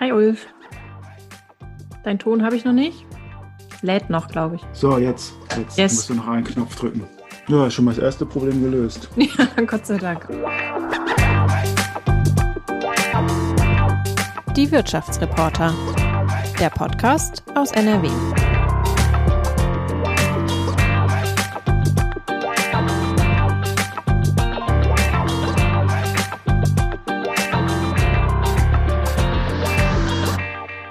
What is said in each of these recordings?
Hi Ulf. Dein Ton habe ich noch nicht. Lädt noch, glaube ich. So, jetzt. Jetzt Yes. musst du noch einen Knopf drücken. Ja, schon mal das erste Problem gelöst. Ja, Gott sei Dank. Die Wirtschaftsreporter. Der Podcast aus NRW.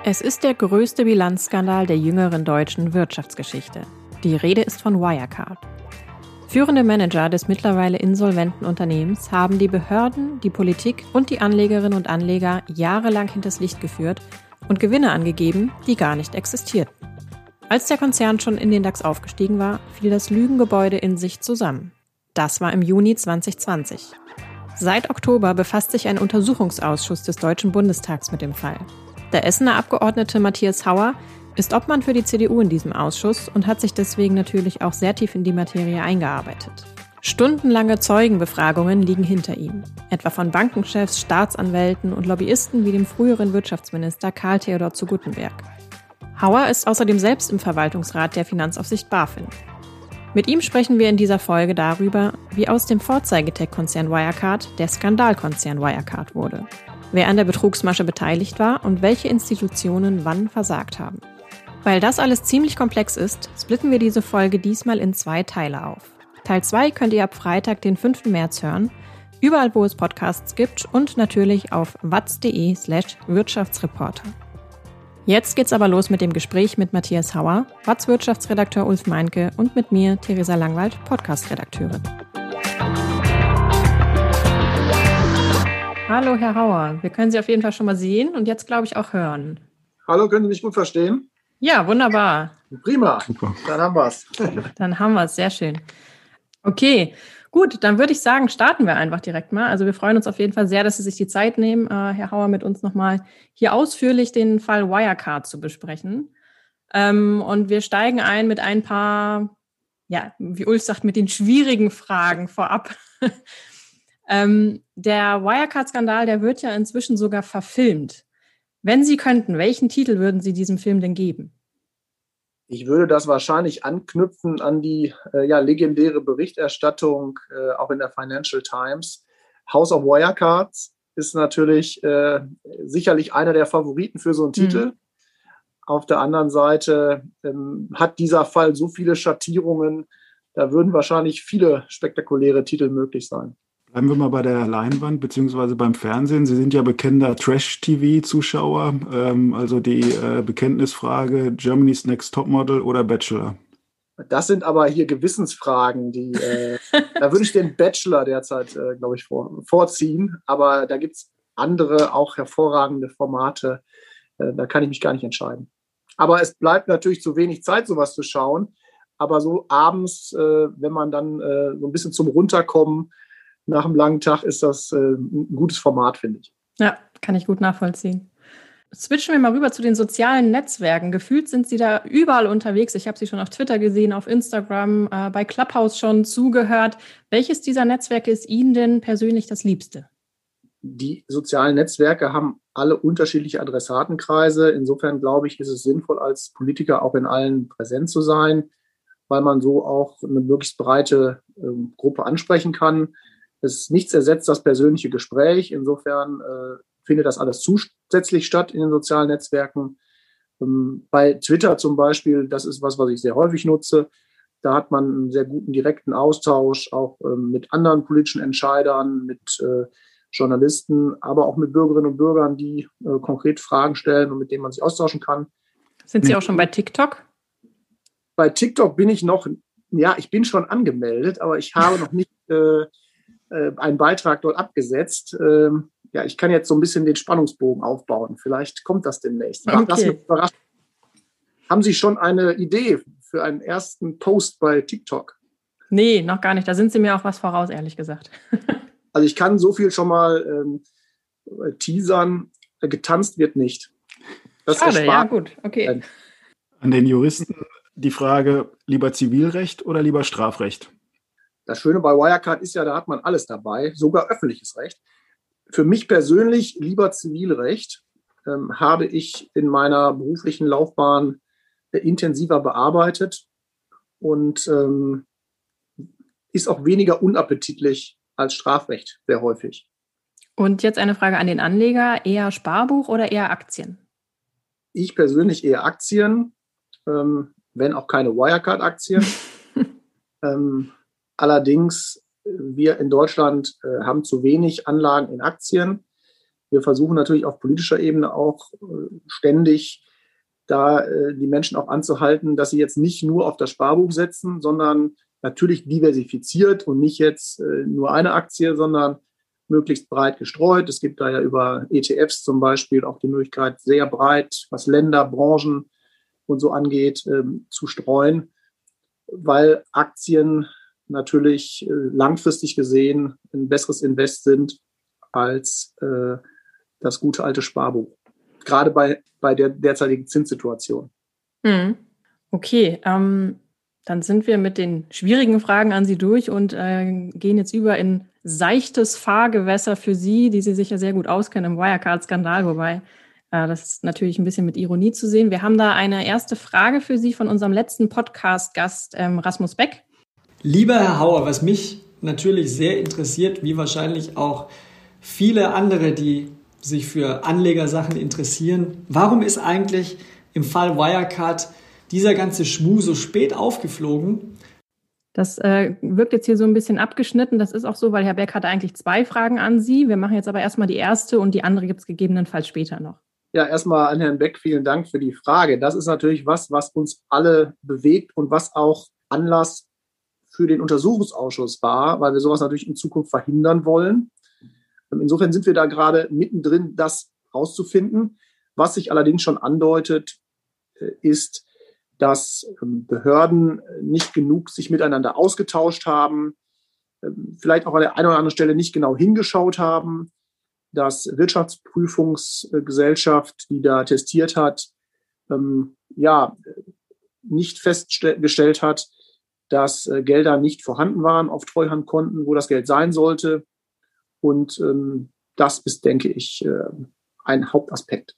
Es ist der größte Bilanzskandal der jüngeren deutschen Wirtschaftsgeschichte. Die Rede ist von Wirecard. Führende Manager des mittlerweile insolventen Unternehmens haben die Behörden, die Politik und die Anlegerinnen und Anleger jahrelang hinters Licht geführt und Gewinne angegeben, die gar nicht existierten. Als der Konzern schon in den DAX aufgestiegen war, fiel das Lügengebäude in sich zusammen. Das war im Juni 2020. Seit Oktober befasst sich ein Untersuchungsausschuss des Deutschen Bundestags mit dem Fall. Der Essener Abgeordnete Matthias Hauer ist Obmann für die CDU in diesem Ausschuss und hat sich deswegen natürlich auch sehr tief in die Materie eingearbeitet. Stundenlange Zeugenbefragungen liegen hinter ihm, etwa von Bankenchefs, Staatsanwälten und Lobbyisten wie dem früheren Wirtschaftsminister Karl Theodor zu Guttenberg. Hauer ist außerdem selbst im Verwaltungsrat der Finanzaufsicht BaFin. Mit ihm sprechen wir in dieser Folge darüber, wie aus dem Vorzeigetech-Konzern Wirecard der Skandalkonzern Wirecard wurde, wer an der Betrugsmasche beteiligt war und welche Institutionen wann versagt haben. Weil das alles ziemlich komplex ist, splitten wir diese Folge diesmal in zwei Teile auf. Teil 2 könnt ihr ab Freitag, den 5. März hören, überall wo es Podcasts gibt und natürlich auf watz.de slash Wirtschaftsreporter. Jetzt geht's aber los mit dem Gespräch mit Matthias Hauer, Watz Wirtschaftsredakteur Ulf Meinke und mit mir, Theresa Langwald, Podcastredakteurin. Hallo, Herr Hauer. Wir können Sie auf jeden Fall schon mal sehen und jetzt, glaube ich, auch hören. Hallo, können Sie mich gut verstehen? Ja, wunderbar. Prima, Super. dann haben wir es. Dann haben wir es. Sehr schön. Okay, gut, dann würde ich sagen, starten wir einfach direkt mal. Also wir freuen uns auf jeden Fall sehr, dass Sie sich die Zeit nehmen, äh, Herr Hauer, mit uns nochmal hier ausführlich den Fall Wirecard zu besprechen. Ähm, und wir steigen ein mit ein paar, ja, wie Ulf sagt, mit den schwierigen Fragen vorab. ähm, der Wirecard-Skandal, der wird ja inzwischen sogar verfilmt. Wenn Sie könnten, welchen Titel würden Sie diesem Film denn geben? Ich würde das wahrscheinlich anknüpfen an die äh, ja, legendäre Berichterstattung, äh, auch in der Financial Times. House of Wirecards ist natürlich äh, sicherlich einer der Favoriten für so einen Mhm. Titel. Auf der anderen Seite ähm, hat dieser Fall so viele Schattierungen, da würden wahrscheinlich viele spektakuläre Titel möglich sein. Bleiben wir mal bei der Leinwand beziehungsweise beim Fernsehen. Sie sind ja bekennender Trash-TV-Zuschauer, ähm, also die äh, Bekenntnisfrage Germany's Next Topmodel oder Bachelor. Das sind aber hier Gewissensfragen, die äh, da würde ich den Bachelor derzeit, äh, glaube ich, vor, vorziehen. Aber da gibt es andere, auch hervorragende Formate. Äh, da kann ich mich gar nicht entscheiden. Aber es bleibt natürlich zu wenig Zeit, sowas zu schauen. Aber so abends, äh, wenn man dann äh, so ein bisschen zum Runterkommen nach einem langen Tag, ist das äh, ein gutes Format, finde ich. Ja, kann ich gut nachvollziehen. Switchen wir mal rüber zu den sozialen Netzwerken. Gefühlt sind Sie da überall unterwegs. Ich habe Sie schon auf Twitter gesehen, auf Instagram, äh, bei Clubhouse schon zugehört. Welches dieser Netzwerke ist Ihnen denn persönlich das Liebste? die sozialen Netzwerke haben alle unterschiedliche Adressatenkreise. Insofern glaube ich, ist es sinnvoll, als Politiker auch in allen präsent zu sein, weil man so auch eine möglichst breite ähm, Gruppe ansprechen kann. Es nichts ersetzt das persönliche Gespräch. Insofern äh, findet das alles zusätzlich statt in den sozialen Netzwerken. Ähm, bei Twitter zum Beispiel, das ist was, was ich sehr häufig nutze. Da hat man einen sehr guten direkten Austausch, auch ähm, mit anderen politischen Entscheidern, mit äh, Journalisten, aber auch mit Bürgerinnen und Bürgern, die äh, konkret Fragen stellen und mit denen man sich austauschen kann. Sind Sie auch schon bei TikTok? Bei TikTok bin ich noch, ja, ich bin schon angemeldet, aber ich habe noch nicht äh, äh, einen Beitrag dort abgesetzt. Ähm, ja, ich kann jetzt so ein bisschen den Spannungsbogen aufbauen. Vielleicht kommt das demnächst. Okay. mich überrascht. Haben Sie schon eine Idee für einen ersten Post bei TikTok? Nee, noch gar nicht. Da sind Sie mir auch was voraus, ehrlich gesagt. Also ich kann so viel schon mal ähm, äh, teasern. Getanzt wird nicht. Das Schade, ja gut. Okay. An den Juristen die Frage, lieber Zivilrecht oder lieber Strafrecht? Das Schöne bei Wirecard ist ja, da hat man alles dabei, sogar öffentliches Recht. Für mich persönlich lieber Zivilrecht. ähm, habe ich in meiner beruflichen Laufbahn äh, intensiver bearbeitet und ähm, ist auch weniger unappetitlich als Strafrecht sehr häufig. Und jetzt eine Frage an den Anleger, eher Sparbuch oder eher Aktien? Ich persönlich eher Aktien, ähm, wenn auch keine Wirecard-Aktien. ähm, allerdings, wir in Deutschland äh, haben zu wenig Anlagen in Aktien. Wir versuchen natürlich auf politischer Ebene auch äh, ständig da äh, die Menschen auch anzuhalten, dass sie jetzt nicht nur auf das Sparbuch setzen, sondern natürlich diversifiziert und nicht jetzt äh, nur eine Aktie, sondern möglichst breit gestreut. Es gibt da ja über ETFs zum Beispiel auch die Möglichkeit, sehr breit, was Länder, Branchen und so angeht, ähm, zu streuen, weil Aktien natürlich äh, langfristig gesehen ein besseres Invest sind als äh, das gute alte Sparbuch. Gerade bei, bei der derzeitigen Zinssituation. Hm. Okay, ähm, dann sind wir mit den schwierigen Fragen an Sie durch und äh, gehen jetzt über in seichtes Fahrgewässer für Sie, die Sie sich ja sehr gut auskennen im Wirecard-Skandal, wobei äh, das ist natürlich ein bisschen mit Ironie zu sehen. Wir haben da eine erste Frage für Sie von unserem letzten Podcast-Gast ähm, Rasmus Beck. Lieber Herr Hauer, was mich natürlich sehr interessiert, wie wahrscheinlich auch viele andere, die sich für Anlegersachen interessieren, warum ist eigentlich im Fall Wirecard dieser ganze Schmuh so spät aufgeflogen? Das äh, wirkt jetzt hier so ein bisschen abgeschnitten. Das ist auch so, weil Herr Beck hatte eigentlich zwei Fragen an Sie. Wir machen jetzt aber erstmal die erste und die andere gibt es gegebenenfalls später noch. Ja, erstmal an Herrn Beck vielen Dank für die Frage. Das ist natürlich was, was uns alle bewegt und was auch Anlass für den Untersuchungsausschuss war, weil wir sowas natürlich in Zukunft verhindern wollen. Insofern sind wir da gerade mittendrin, das rauszufinden. Was sich allerdings schon andeutet, äh, ist, dass ähm, Behörden nicht genug sich miteinander ausgetauscht haben, ähm, vielleicht auch an der einen oder anderen Stelle nicht genau hingeschaut haben, dass Wirtschaftsprüfungsgesellschaft, die da testiert hat, ähm, ja, nicht festgestellt hat, dass äh, Gelder nicht vorhanden waren auf Treuhandkonten, wo das Geld sein sollte. Und das ist, denke ich, äh, ein Hauptaspekt.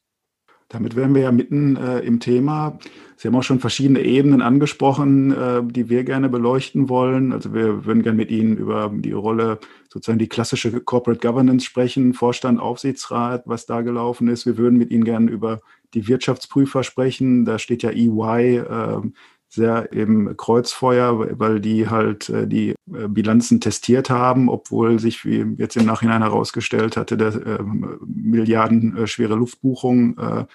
Damit wären wir ja mitten äh, im Thema. Sie haben auch schon verschiedene Ebenen angesprochen, äh, die wir gerne beleuchten wollen. Also wir würden gerne mit Ihnen über die Rolle, sozusagen die klassische Corporate Governance sprechen, Vorstand, Aufsichtsrat, was da gelaufen ist. Wir würden mit Ihnen gerne über die Wirtschaftsprüfer sprechen. Da steht ja EY äh, sehr im Kreuzfeuer, weil die halt äh, die äh, Bilanzen testiert haben, obwohl sich wie jetzt im Nachhinein herausgestellt hatte, dass äh, Milliarden äh, schwere Luftbuchungen äh,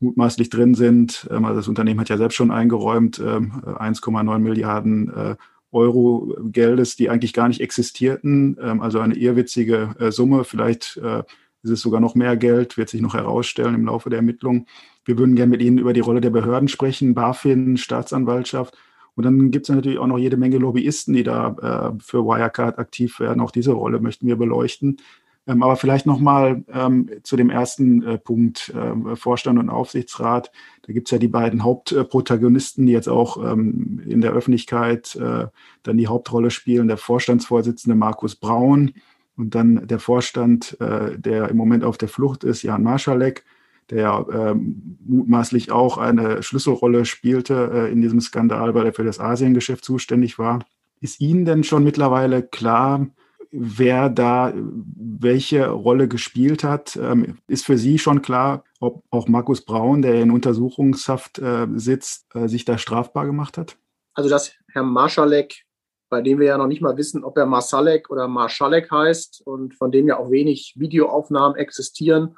mutmaßlich drin sind. Ähm, also das Unternehmen hat ja selbst schon eingeräumt, 1,9 ähm, Milliarden äh, Euro Geldes, die eigentlich gar nicht existierten. Ähm, also eine irrwitzige äh, Summe. Vielleicht äh, ist es sogar noch mehr Geld, wird sich noch herausstellen im Laufe der Ermittlungen. Wir würden gerne mit Ihnen über die Rolle der Behörden sprechen, BaFin, Staatsanwaltschaft. Und dann gibt es natürlich auch noch jede Menge Lobbyisten, die da äh, für Wirecard aktiv werden. Auch diese Rolle möchten wir beleuchten. Ähm, aber vielleicht nochmal ähm, zu dem ersten äh, Punkt, äh, Vorstand und Aufsichtsrat. Da gibt es ja die beiden Hauptprotagonisten, die jetzt auch ähm, in der Öffentlichkeit äh, dann die Hauptrolle spielen. Der Vorstandsvorsitzende Markus Braun und dann der Vorstand, äh, der im Moment auf der Flucht ist, Jan Marschalek der ähm, mutmaßlich auch eine Schlüsselrolle spielte äh, in diesem Skandal, weil er für das Asiengeschäft zuständig war. Ist Ihnen denn schon mittlerweile klar, wer da welche Rolle gespielt hat? Ähm, ist für Sie schon klar, ob auch Markus Braun, der in Untersuchungshaft äh, sitzt, äh, sich da strafbar gemacht hat? Also, dass Herr Marschalek, bei dem wir ja noch nicht mal wissen, ob er Marsalek oder Marschalek heißt und von dem ja auch wenig Videoaufnahmen existieren,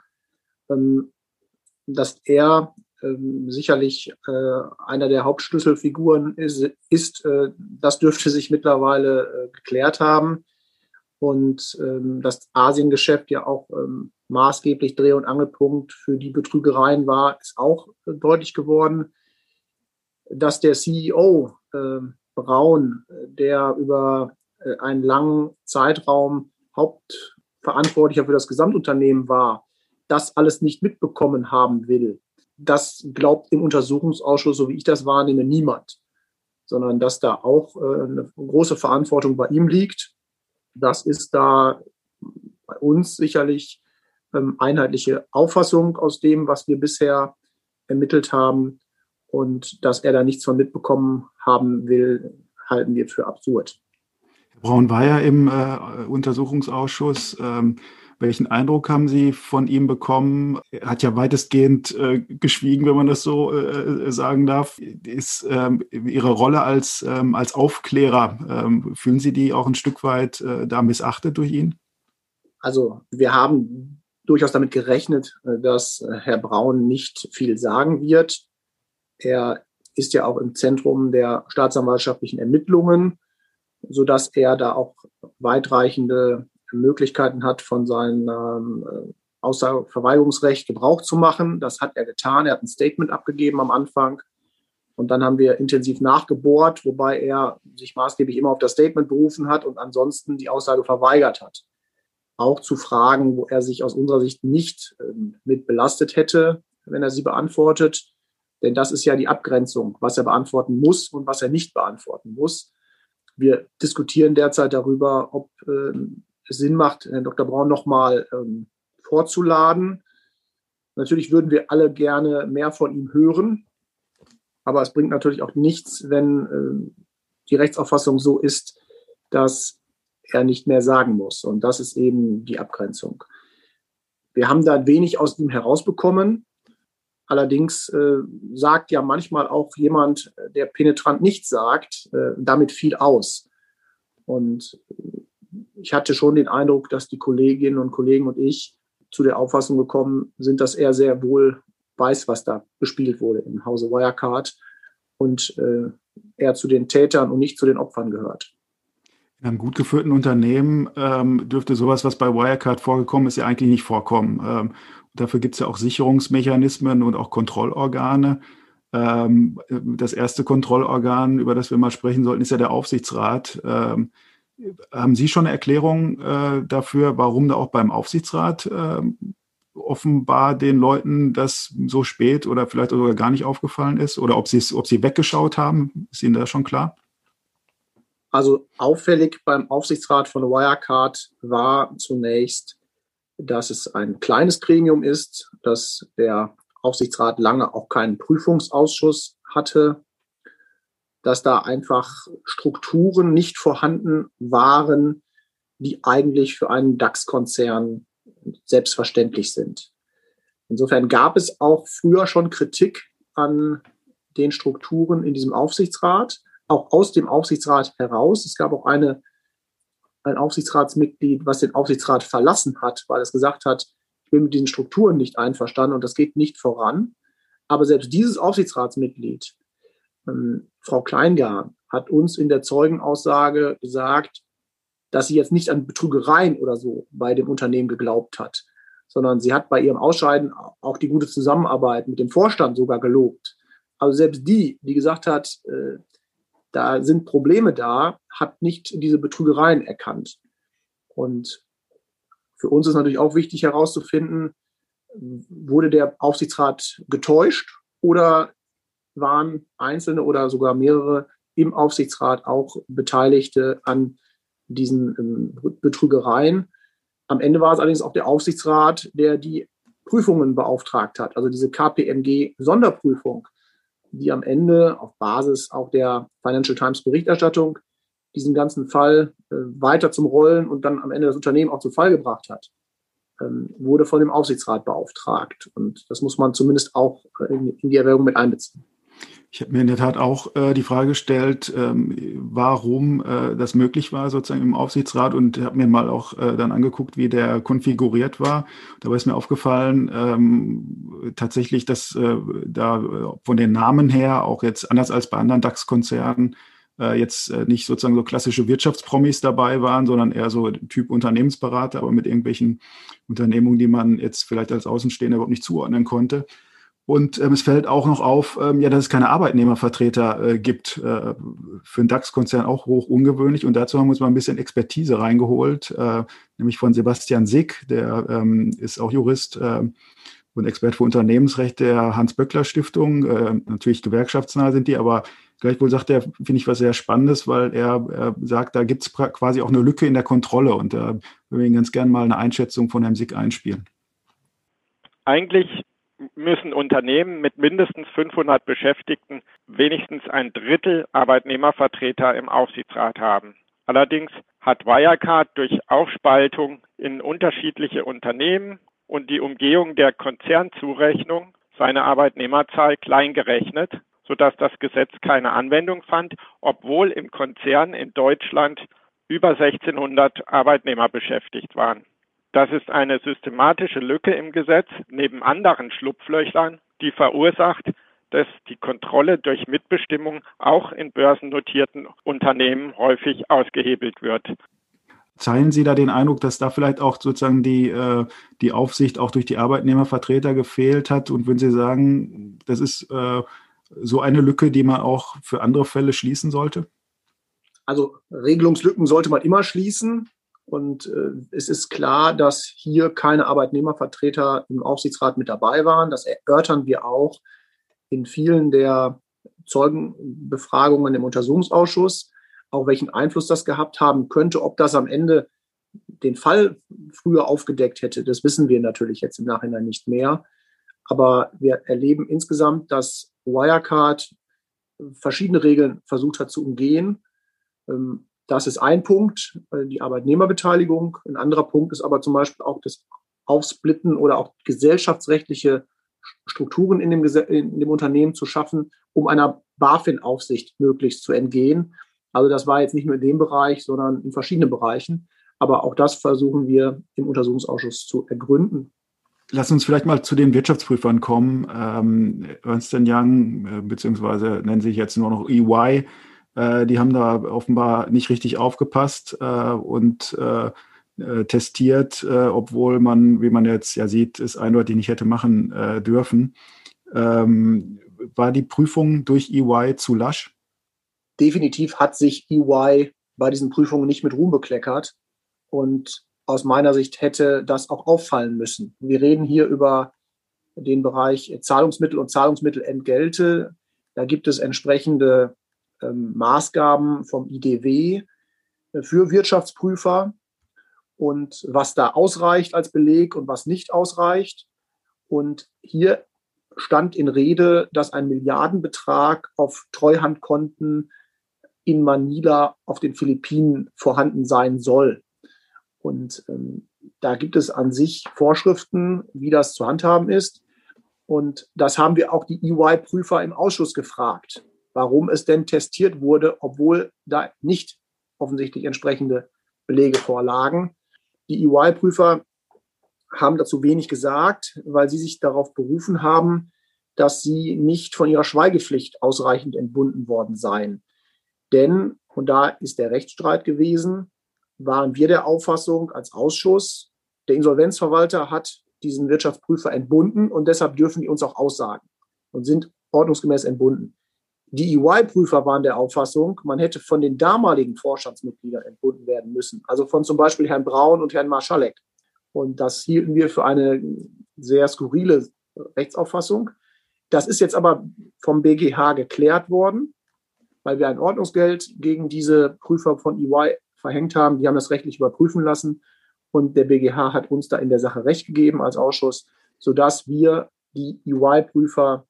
ähm, dass er ähm, sicherlich äh, einer der Hauptschlüsselfiguren ist, ist äh, das dürfte sich mittlerweile äh, geklärt haben. Und ähm, das Asiengeschäft ja auch ähm, maßgeblich Dreh- und Angelpunkt für die Betrügereien war, ist auch äh, deutlich geworden. Dass der CEO äh, Braun, der über äh, einen langen Zeitraum Hauptverantwortlicher für das Gesamtunternehmen war, das alles nicht mitbekommen haben will. Das glaubt im Untersuchungsausschuss, so wie ich das wahrnehme, niemand, sondern dass da auch äh, eine große Verantwortung bei ihm liegt. Das ist da bei uns sicherlich ähm, einheitliche Auffassung aus dem, was wir bisher ermittelt haben. Und dass er da nichts von mitbekommen haben will, halten wir für absurd. Braun war ja im äh, Untersuchungsausschuss. Ähm, welchen Eindruck haben Sie von ihm bekommen? Er hat ja weitestgehend äh, geschwiegen, wenn man das so äh, äh sagen darf. Ist ähm, Ihre Rolle als, ähm, als Aufklärer, ähm, fühlen Sie die auch ein Stück weit äh, da missachtet durch ihn? Also wir haben durchaus damit gerechnet, äh, dass äh, Herr Braun nicht viel sagen wird. Er ist ja auch im Zentrum der staatsanwaltschaftlichen Ermittlungen, so dass er da auch weitreichende Möglichkeiten hat, von seinem ähm, Aussageverweigerungsrecht Gebrauch zu machen. Das hat er getan. Er hat ein Statement abgegeben am Anfang. Und dann haben wir intensiv nachgebohrt, wobei er sich maßgeblich immer auf das Statement berufen hat und ansonsten die Aussage verweigert hat. Auch zu Fragen, wo er sich aus unserer Sicht nicht ähm, mit belastet hätte, wenn er sie beantwortet. Denn das ist ja die Abgrenzung, was er beantworten muss und was er nicht beantworten muss. Wir diskutieren derzeit darüber, ob ähm, Sinn macht, Herrn Dr. Braun nochmal ähm, vorzuladen. Natürlich würden wir alle gerne mehr von ihm hören, aber es bringt natürlich auch nichts, wenn äh, die Rechtsauffassung so ist, dass er nicht mehr sagen muss. Und das ist eben die Abgrenzung. Wir haben da wenig aus ihm herausbekommen. Allerdings äh, sagt ja manchmal auch jemand, der penetrant nichts sagt, äh, damit viel aus. Und ich hatte schon den Eindruck, dass die Kolleginnen und Kollegen und ich zu der Auffassung gekommen sind, dass er sehr wohl weiß, was da gespielt wurde im Hause Wirecard und äh, er zu den Tätern und nicht zu den Opfern gehört. In einem gut geführten Unternehmen ähm, dürfte sowas, was bei Wirecard vorgekommen ist, ja eigentlich nicht vorkommen. Ähm, dafür gibt es ja auch Sicherungsmechanismen und auch Kontrollorgane. Ähm, das erste Kontrollorgan, über das wir mal sprechen sollten, ist ja der Aufsichtsrat. Ähm, haben Sie schon eine Erklärung äh, dafür, warum da auch beim Aufsichtsrat äh, offenbar den Leuten das so spät oder vielleicht sogar gar nicht aufgefallen ist? Oder ob, ob Sie weggeschaut haben? Ist Ihnen das schon klar? Also auffällig beim Aufsichtsrat von Wirecard war zunächst, dass es ein kleines Gremium ist, dass der Aufsichtsrat lange auch keinen Prüfungsausschuss hatte, dass da einfach Strukturen nicht vorhanden waren, die eigentlich für einen DAX-Konzern selbstverständlich sind. Insofern gab es auch früher schon Kritik an den Strukturen in diesem Aufsichtsrat, auch aus dem Aufsichtsrat heraus. Es gab auch eine, ein Aufsichtsratsmitglied, was den Aufsichtsrat verlassen hat, weil es gesagt hat, ich bin mit diesen Strukturen nicht einverstanden und das geht nicht voran. Aber selbst dieses Aufsichtsratsmitglied ähm, Frau Kleingarn hat uns in der Zeugenaussage gesagt, dass sie jetzt nicht an Betrügereien oder so bei dem Unternehmen geglaubt hat, sondern sie hat bei ihrem Ausscheiden auch die gute Zusammenarbeit mit dem Vorstand sogar gelobt. Also selbst die, die gesagt hat, äh, da sind Probleme da, hat nicht diese Betrügereien erkannt. Und für uns ist natürlich auch wichtig herauszufinden, wurde der Aufsichtsrat getäuscht oder waren einzelne oder sogar mehrere im Aufsichtsrat auch Beteiligte an diesen ähm, Betrügereien. Am Ende war es allerdings auch der Aufsichtsrat, der die Prüfungen beauftragt hat, also diese KPMG-Sonderprüfung, die am Ende auf Basis auch der Financial Times Berichterstattung diesen ganzen Fall äh, weiter zum Rollen und dann am Ende das Unternehmen auch zu Fall gebracht hat, ähm, wurde von dem Aufsichtsrat beauftragt. Und das muss man zumindest auch in, in die Erwägung mit einbeziehen. Ich habe mir in der Tat auch äh, die Frage gestellt, ähm, warum äh, das möglich war, sozusagen im Aufsichtsrat und habe mir mal auch äh, dann angeguckt, wie der konfiguriert war. Dabei ist mir aufgefallen, ähm, tatsächlich, dass äh, da äh, von den Namen her, auch jetzt anders als bei anderen DAX-Konzernen, äh, jetzt nicht sozusagen so klassische Wirtschaftspromis dabei waren, sondern eher so Typ Unternehmensberater, aber mit irgendwelchen Unternehmungen, die man jetzt vielleicht als Außenstehender überhaupt nicht zuordnen konnte. Und ähm, es fällt auch noch auf, ähm, ja, dass es keine Arbeitnehmervertreter äh, gibt. Äh, für einen DAX-Konzern auch hoch ungewöhnlich. Und dazu haben wir uns mal ein bisschen Expertise reingeholt, äh, nämlich von Sebastian Sick, der ähm, ist auch Jurist äh, und Experte für Unternehmensrecht der Hans-Böckler-Stiftung. Äh, natürlich gewerkschaftsnah sind die, aber gleichwohl sagt er, finde ich was sehr Spannendes, weil er, er sagt, da gibt es quasi auch eine Lücke in der Kontrolle. Und da äh, würde ich ganz gerne mal eine Einschätzung von Herrn Sick einspielen. Eigentlich müssen Unternehmen mit mindestens 500 Beschäftigten wenigstens ein Drittel Arbeitnehmervertreter im Aufsichtsrat haben. Allerdings hat Wirecard durch Aufspaltung in unterschiedliche Unternehmen und die Umgehung der Konzernzurechnung seine Arbeitnehmerzahl klein gerechnet, sodass das Gesetz keine Anwendung fand, obwohl im Konzern in Deutschland über 1600 Arbeitnehmer beschäftigt waren. Das ist eine systematische Lücke im Gesetz neben anderen Schlupflöchern, die verursacht, dass die Kontrolle durch Mitbestimmung auch in börsennotierten Unternehmen häufig ausgehebelt wird. Teilen Sie da den Eindruck, dass da vielleicht auch sozusagen die, äh, die Aufsicht auch durch die Arbeitnehmervertreter gefehlt hat? Und würden Sie sagen, das ist äh, so eine Lücke, die man auch für andere Fälle schließen sollte? Also Regelungslücken sollte man immer schließen. Und äh, es ist klar, dass hier keine Arbeitnehmervertreter im Aufsichtsrat mit dabei waren. Das erörtern wir auch in vielen der Zeugenbefragungen im Untersuchungsausschuss, auch welchen Einfluss das gehabt haben könnte, ob das am Ende den Fall früher aufgedeckt hätte, das wissen wir natürlich jetzt im Nachhinein nicht mehr. Aber wir erleben insgesamt, dass Wirecard verschiedene Regeln versucht hat zu umgehen. Ähm, das ist ein Punkt, äh, die Arbeitnehmerbeteiligung. Ein anderer Punkt ist aber zum Beispiel auch das Aufsplitten oder auch gesellschaftsrechtliche Strukturen in dem, in dem Unternehmen zu schaffen, um einer BaFin-Aufsicht möglichst zu entgehen. Also das war jetzt nicht nur in dem Bereich, sondern in verschiedenen Bereichen. Aber auch das versuchen wir im Untersuchungsausschuss zu ergründen. Lass uns vielleicht mal zu den Wirtschaftsprüfern kommen. Ähm, Ernst Young, äh, beziehungsweise nennen sich jetzt nur noch EY, äh, die haben da offenbar nicht richtig aufgepasst äh, und äh, äh testiert, äh, obwohl man, wie man jetzt ja sieht, es eindeutig nicht hätte machen äh, dürfen. Ähm, war die Prüfung durch EY zu lasch? Definitiv hat sich EY bei diesen Prüfungen nicht mit Ruhm bekleckert. Und aus meiner Sicht hätte das auch auffallen müssen. Wir reden hier über den Bereich Zahlungsmittel und Zahlungsmittelentgelte. Da gibt es entsprechende ähm, Maßgaben vom IDW äh, für Wirtschaftsprüfer und was da ausreicht als Beleg und was nicht ausreicht. Und hier stand in Rede, dass ein Milliardenbetrag auf Treuhandkonten in Manila auf den Philippinen vorhanden sein soll. Und ähm, da gibt es an sich Vorschriften, wie das zu handhaben ist. Und das haben wir auch die EY-Prüfer im Ausschuss gefragt warum es denn testiert wurde, obwohl da nicht offensichtlich entsprechende Belege vorlagen. Die EY-Prüfer haben dazu wenig gesagt, weil sie sich darauf berufen haben, dass sie nicht von ihrer Schweigepflicht ausreichend entbunden worden seien. Denn, und da ist der Rechtsstreit gewesen, waren wir der Auffassung als Ausschuss, der Insolvenzverwalter hat diesen Wirtschaftsprüfer entbunden und deshalb dürfen die uns auch aussagen und sind ordnungsgemäß entbunden. Die EY-Prüfer waren der Auffassung, man hätte von den damaligen Vorstandsmitgliedern entbunden werden müssen, also von zum Beispiel Herrn Braun und Herrn Marschalek. Und das hielten wir für eine sehr skurrile Rechtsauffassung. Das ist jetzt aber vom BGH geklärt worden, weil wir ein Ordnungsgeld gegen diese Prüfer von EY verhängt haben. Die haben das rechtlich überprüfen lassen und der BGH hat uns da in der Sache Recht gegeben als Ausschuss, sodass wir die EY-Prüfer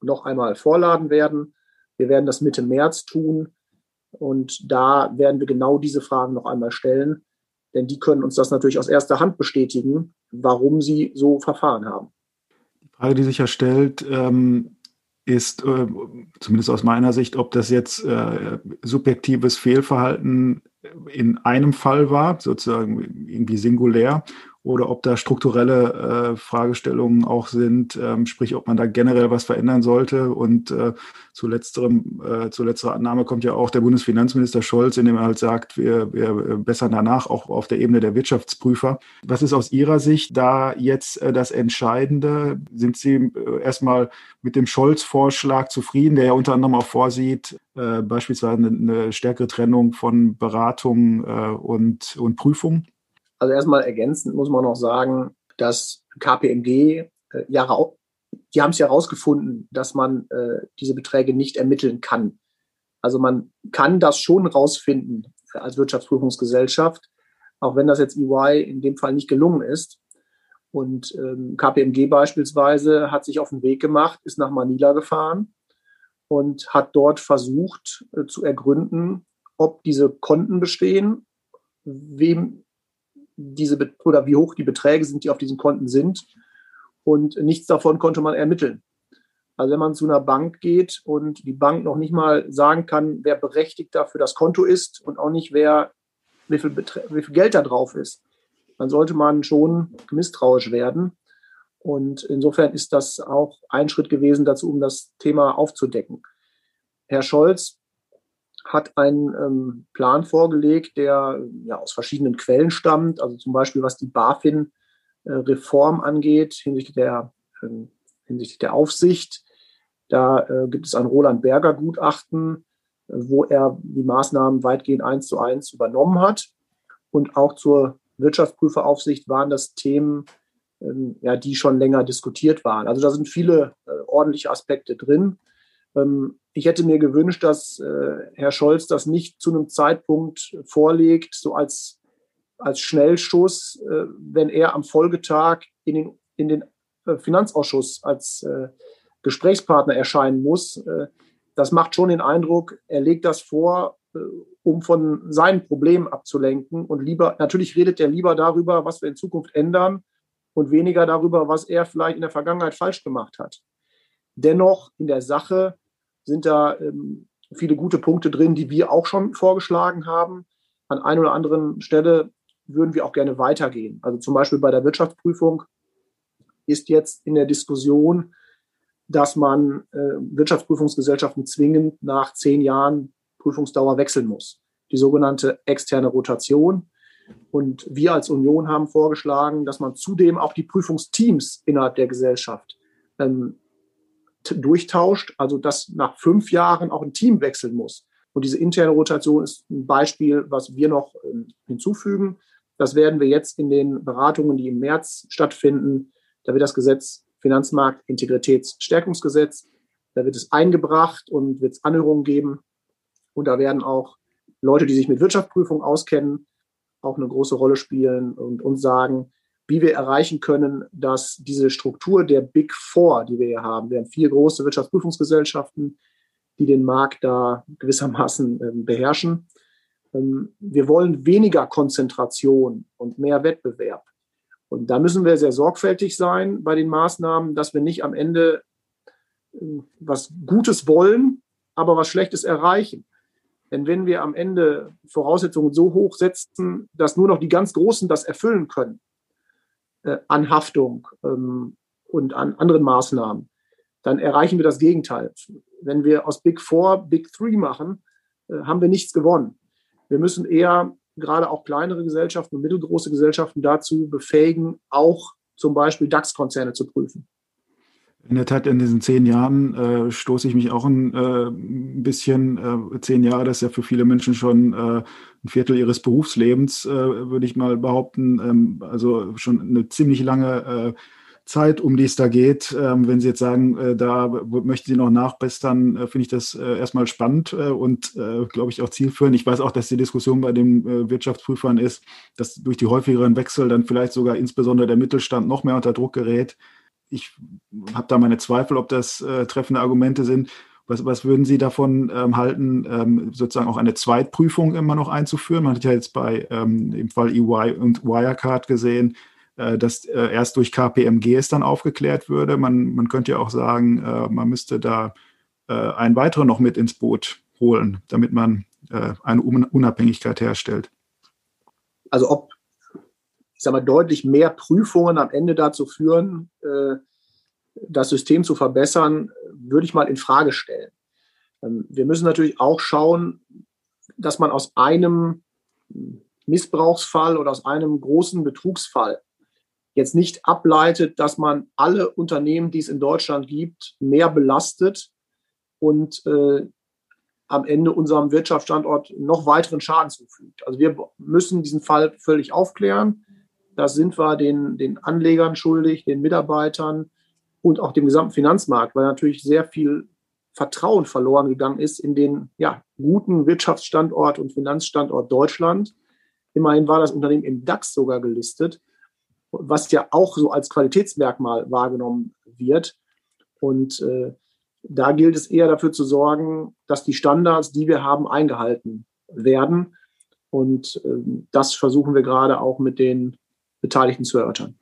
noch einmal vorladen werden wir werden das Mitte März tun und da werden wir genau diese Fragen noch einmal stellen, denn die können uns das natürlich aus erster Hand bestätigen, warum sie so verfahren haben. Die Frage, die sich ja stellt, ähm, ist, äh, zumindest aus meiner Sicht, ob das jetzt äh, subjektives Fehlverhalten in einem Fall war, sozusagen irgendwie singulär, oder ob da strukturelle äh, Fragestellungen auch sind, ähm, sprich, ob man da generell was verändern sollte. Und äh, zu, letzterem, äh, zu letzterer Annahme kommt ja auch der Bundesfinanzminister Scholz, indem er halt sagt, wir, wir bessern danach auch auf der Ebene der Wirtschaftsprüfer. Was ist aus Ihrer Sicht da jetzt äh, das Entscheidende? Sind Sie äh, erstmal mit dem Scholz-Vorschlag zufrieden, der ja unter anderem auch vorsieht, äh, beispielsweise eine, eine stärkere Trennung von Beratung äh, und, und Prüfung? Also erstmal ergänzend muss man noch sagen, dass KPMG äh, ja, die haben es ja herausgefunden, dass man äh, diese Beträge nicht ermitteln kann. Also man kann das schon rausfinden als Wirtschaftsprüfungsgesellschaft, auch wenn das jetzt EY in dem Fall nicht gelungen ist. Und ähm, KPMG beispielsweise hat sich auf den Weg gemacht, ist nach Manila gefahren und hat dort versucht äh, zu ergründen, ob diese Konten bestehen, wem diese oder wie hoch die Beträge sind, die auf diesen Konten sind. Und nichts davon konnte man ermitteln. Also wenn man zu einer Bank geht und die Bank noch nicht mal sagen kann, wer berechtigt dafür das Konto ist und auch nicht, wer, wie viel, wie viel Geld da drauf ist, dann sollte man schon misstrauisch werden. Und insofern ist das auch ein Schritt gewesen dazu, um das Thema aufzudecken. Herr Scholz hat einen ähm, Plan vorgelegt, der ja aus verschiedenen Quellen stammt, also zum Beispiel was die BaFin-Reform angeht hinsichtlich der, äh, hinsichtlich der Aufsicht. Da äh, gibt es ein Roland Berger Gutachten, äh, wo er die Maßnahmen weitgehend eins zu eins übernommen hat. Und auch zur Wirtschaftsprüferaufsicht waren das Themen, ähm, ja, die schon länger diskutiert waren. Also da sind viele äh, ordentliche Aspekte drin. Ähm, ich hätte mir gewünscht, dass äh, Herr Scholz das nicht zu einem Zeitpunkt vorlegt, so als, als Schnellschuss, äh, wenn er am Folgetag in den, in den äh, Finanzausschuss als Gesprächspartner erscheinen muss. Das macht schon den Eindruck, er legt das vor, um von seinen Problemen abzulenken. Und lieber, natürlich redet er lieber darüber, was wir in Zukunft ändern und weniger darüber, was er vielleicht in der Vergangenheit falsch gemacht hat. Dennoch in der Sache sind da ähm, viele gute Punkte drin, die wir auch schon vorgeschlagen haben. An einer oder anderen Stelle würden wir auch gerne weitergehen. Also zum Beispiel bei der Wirtschaftsprüfung ist jetzt in der Diskussion, dass man äh, Wirtschaftsprüfungsgesellschaften zwingend nach zehn Jahren Prüfungsdauer wechseln muss. Die sogenannte externe Rotation. Und wir als Union haben vorgeschlagen, dass man zudem auch die Prüfungsteams innerhalb der Gesellschaft ähm, durchtauscht, also dass nach fünf Jahren auch ein Team wechseln muss. Und diese interne Rotation ist ein Beispiel, was wir noch ähm, hinzufügen. Das werden wir jetzt in den Beratungen, die im März stattfinden, da wird das Gesetz Finanzmarktintegritätsstärkungsgesetz, da wird es eingebracht und wird es Anhörungen geben. Und da werden auch Leute, die sich mit Wirtschaftsprüfung auskennen, auch eine große Rolle spielen und uns sagen, wie wir erreichen können, dass diese Struktur der Big Four, die wir hier haben, wir haben vier große Wirtschaftsprüfungsgesellschaften, die den Markt da gewissermaßen äh, beherrschen. Ähm, wir wollen weniger Konzentration und mehr Wettbewerb. Und da müssen wir sehr sorgfältig sein bei den Maßnahmen, dass wir nicht am Ende äh, was Gutes wollen, aber was Schlechtes erreichen. Denn wenn wir am Ende Voraussetzungen so hoch setzen, dass nur noch die ganz Großen das erfüllen können, äh, an Haftung ähm, und an anderen Maßnahmen, dann erreichen wir das Gegenteil. Wenn wir aus Big Four Big Three machen, äh, haben wir nichts gewonnen. Wir müssen eher gerade auch kleinere Gesellschaften und mittelgroße Gesellschaften dazu befähigen, auch zum Beispiel DAX-Konzerne zu prüfen. In der Tat, in diesen zehn Jahren äh, stoße ich mich auch ein, äh, bisschen. Äh, zehn Jahre, das ist ja für viele Menschen schon äh, ein Viertel ihres Berufslebens, äh, würde ich mal behaupten. Ähm, also schon eine ziemlich lange äh, Zeit, um die es da geht. Ähm, wenn Sie jetzt sagen, äh, da möchten Sie noch nachbessern, äh, finde ich das äh, erstmal spannend äh, und, äh, glaube ich, auch zielführend. Ich weiß auch, dass die Diskussion bei den äh, Wirtschaftsprüfern ist, dass durch die häufigeren Wechsel dann vielleicht sogar insbesondere der Mittelstand noch mehr unter Druck gerät ich habe da meine Zweifel, ob das äh, treffende Argumente sind. Was, was würden Sie davon ähm, halten, ähm, sozusagen auch eine Zweitprüfung immer noch einzuführen? Man hat ja jetzt bei ähm, im Fall EY und Wirecard gesehen, äh, dass äh, erst durch KPMG es dann aufgeklärt würde. Man, man könnte ja auch sagen, äh, man müsste da äh, einen weiteren noch mit ins Boot holen, damit man äh, eine Unabhängigkeit herstellt. Also ob ich sage mal, deutlich mehr Prüfungen am Ende dazu führen, äh, das System zu verbessern, würde ich mal in Frage stellen. Ähm, wir müssen natürlich auch schauen, dass man aus einem Missbrauchsfall oder aus einem großen Betrugsfall jetzt nicht ableitet, dass man alle Unternehmen, die es in Deutschland gibt, mehr belastet und äh, am Ende unserem Wirtschaftsstandort noch weiteren Schaden zufügt. Also wir müssen diesen Fall völlig aufklären. Das sind wir den, den Anlegern schuldig, den Mitarbeitern und auch dem gesamten Finanzmarkt, weil natürlich sehr viel Vertrauen verloren gegangen ist in den ja, guten Wirtschaftsstandort und Finanzstandort Deutschland. Immerhin war das Unternehmen im DAX sogar gelistet. was ja auch so als Qualitätsmerkmal wahrgenommen wird. Und äh, da gilt es eher dafür zu sorgen, dass die Standards, die wir haben, eingehalten werden. Und äh, das versuchen wir gerade auch mit den Beteiligten zu erörtern.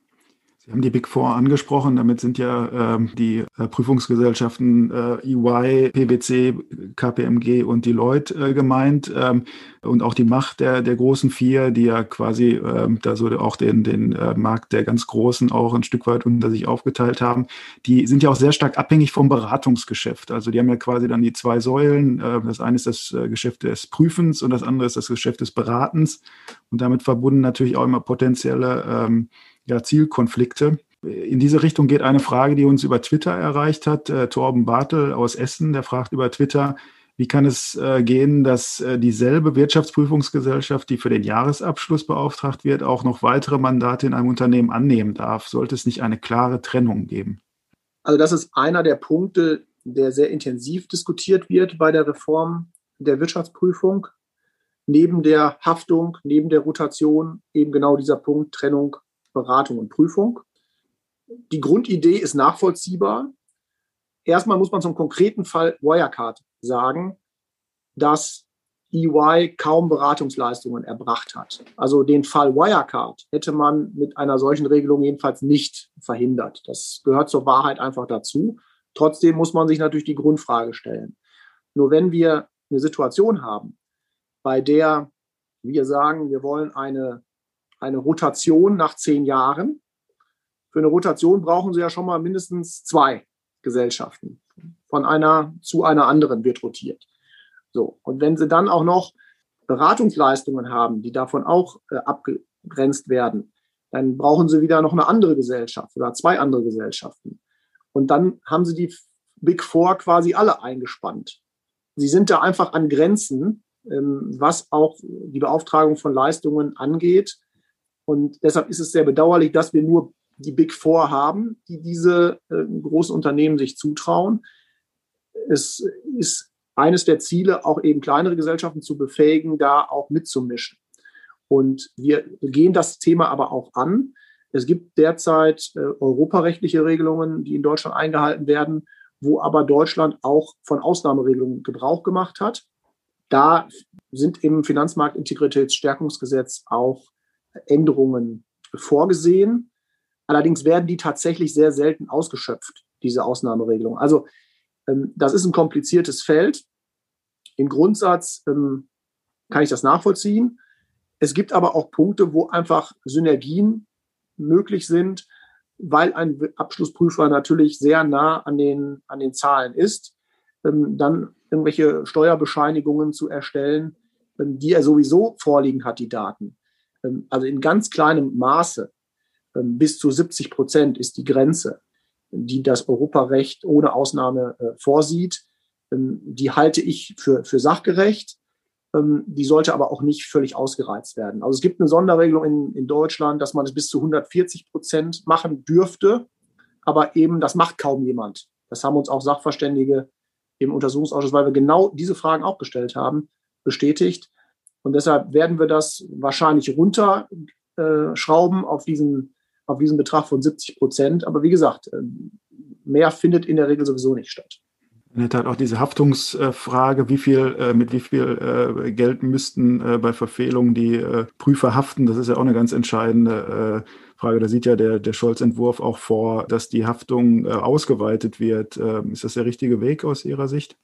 Sie haben die Big Four angesprochen. Damit sind ja ähm, die äh, Prüfungsgesellschaften äh, EY, PwC, KPMG und Deloitte äh, gemeint. Ähm, und auch die Macht der, der großen vier, die ja quasi ähm, da so auch den, den äh, Markt der ganz Großen auch ein Stück weit unter sich aufgeteilt haben. Die sind ja auch sehr stark abhängig vom Beratungsgeschäft. Also die haben ja quasi dann die zwei Säulen. Äh, das eine ist das äh, Geschäft des Prüfens und das andere ist das Geschäft des Beratens. Und damit verbunden natürlich auch immer potenzielle ähm, ja, Zielkonflikte. In diese Richtung geht eine Frage, die uns über Twitter erreicht hat. Äh, Torben Bartel aus Essen, der fragt über Twitter, wie kann es äh, gehen, dass äh, dieselbe Wirtschaftsprüfungsgesellschaft, die für den Jahresabschluss beauftragt wird, auch noch weitere Mandate in einem Unternehmen annehmen darf? Sollte es nicht eine klare Trennung geben? Also das ist einer der Punkte, der sehr intensiv diskutiert wird bei der Reform der Wirtschaftsprüfung. Neben der Haftung, neben der Rotation eben genau dieser Punkt Trennung Beratung und Prüfung. Die Grundidee ist nachvollziehbar. Erstmal muss man zum konkreten Fall Wirecard sagen, dass EY kaum Beratungsleistungen erbracht hat. Also den Fall Wirecard hätte man mit einer solchen Regelung jedenfalls nicht verhindert. Das gehört zur Wahrheit einfach dazu. Trotzdem muss man sich natürlich die Grundfrage stellen. Nur wenn wir eine Situation haben, bei der wir sagen, wir wollen eine eine Rotation nach zehn Jahren. Für eine Rotation brauchen Sie ja schon mal mindestens zwei Gesellschaften. Von einer zu einer anderen wird rotiert. So. Und wenn Sie dann auch noch Beratungsleistungen haben, die davon auch äh, abgegrenzt werden, dann brauchen Sie wieder noch eine andere Gesellschaft oder zwei andere Gesellschaften. Und dann haben Sie die Big Four quasi alle eingespannt. Sie sind da einfach an Grenzen, ähm, was auch die Beauftragung von Leistungen angeht. Und deshalb ist es sehr bedauerlich, dass wir nur die Big Four haben, die diese äh, großen Unternehmen sich zutrauen. Es ist eines der Ziele, auch eben kleinere Gesellschaften zu befähigen, da auch mitzumischen. Und wir gehen das Thema aber auch an. Es gibt derzeit äh, europarechtliche Regelungen, die in Deutschland eingehalten werden, wo aber Deutschland auch von Ausnahmeregelungen Gebrauch gemacht hat. Da sind im Finanzmarktintegritätsstärkungsgesetz auch Änderungen vorgesehen. Allerdings werden die tatsächlich sehr selten ausgeschöpft, diese Ausnahmeregelung. Also ähm, das ist ein kompliziertes Feld. Im Grundsatz ähm, kann ich das nachvollziehen. Es gibt aber auch Punkte, wo einfach Synergien möglich sind, weil ein Abschlussprüfer natürlich sehr nah an den, an den Zahlen ist, ähm, dann irgendwelche Steuerbescheinigungen zu erstellen, die er sowieso vorliegen hat, die Daten. Ähm, also in ganz kleinem Maße, ähm, bis zu 70 Prozent ist die Grenze, die das Europarecht ohne Ausnahme äh, vorsieht. Ähm, die halte ich für, für sachgerecht. Die sollte aber auch nicht völlig ausgereizt werden. Also es gibt eine Sonderregelung in, in Deutschland, dass man es bis zu 140 Prozent machen dürfte, aber eben das macht kaum jemand. Das haben uns auch Sachverständige im Untersuchungsausschuss, weil wir genau diese Fragen auch gestellt haben, bestätigt. Und deshalb werden wir das wahrscheinlich runterschrauben auf diesen, auf diesen Betrag von 70 Prozent. Aber wie gesagt, äh, mehr findet in der Regel sowieso nicht statt. In der Tat auch diese Haftungsfrage, wie viel, äh, mit wie viel äh, Geld müssten bei Verfehlungen die Prüfer haften, das ist ja auch eine ganz entscheidende Frage. Da sieht ja der, der Scholz-Entwurf auch vor, dass die Haftung ausgeweitet wird. Ähm, ist das der richtige Weg aus Ihrer Sicht?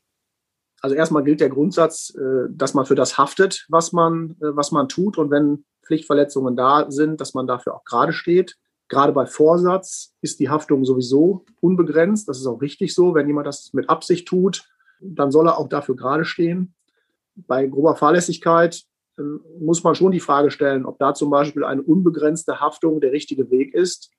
Also erstmal gilt der Grundsatz, äh, dass man für das haftet, was man, äh, was man tut. Und wenn Pflichtverletzungen da sind, dass man dafür auch gerade steht. Gerade bei Vorsatz ist die Haftung sowieso unbegrenzt. Das ist auch richtig so. Wenn jemand das mit Absicht tut, dann soll er auch dafür gerade stehen. Bei grober Fahrlässigkeit ähm, muss man schon die Frage stellen, ob da zum Beispiel eine unbegrenzte Haftung der richtige Weg ist.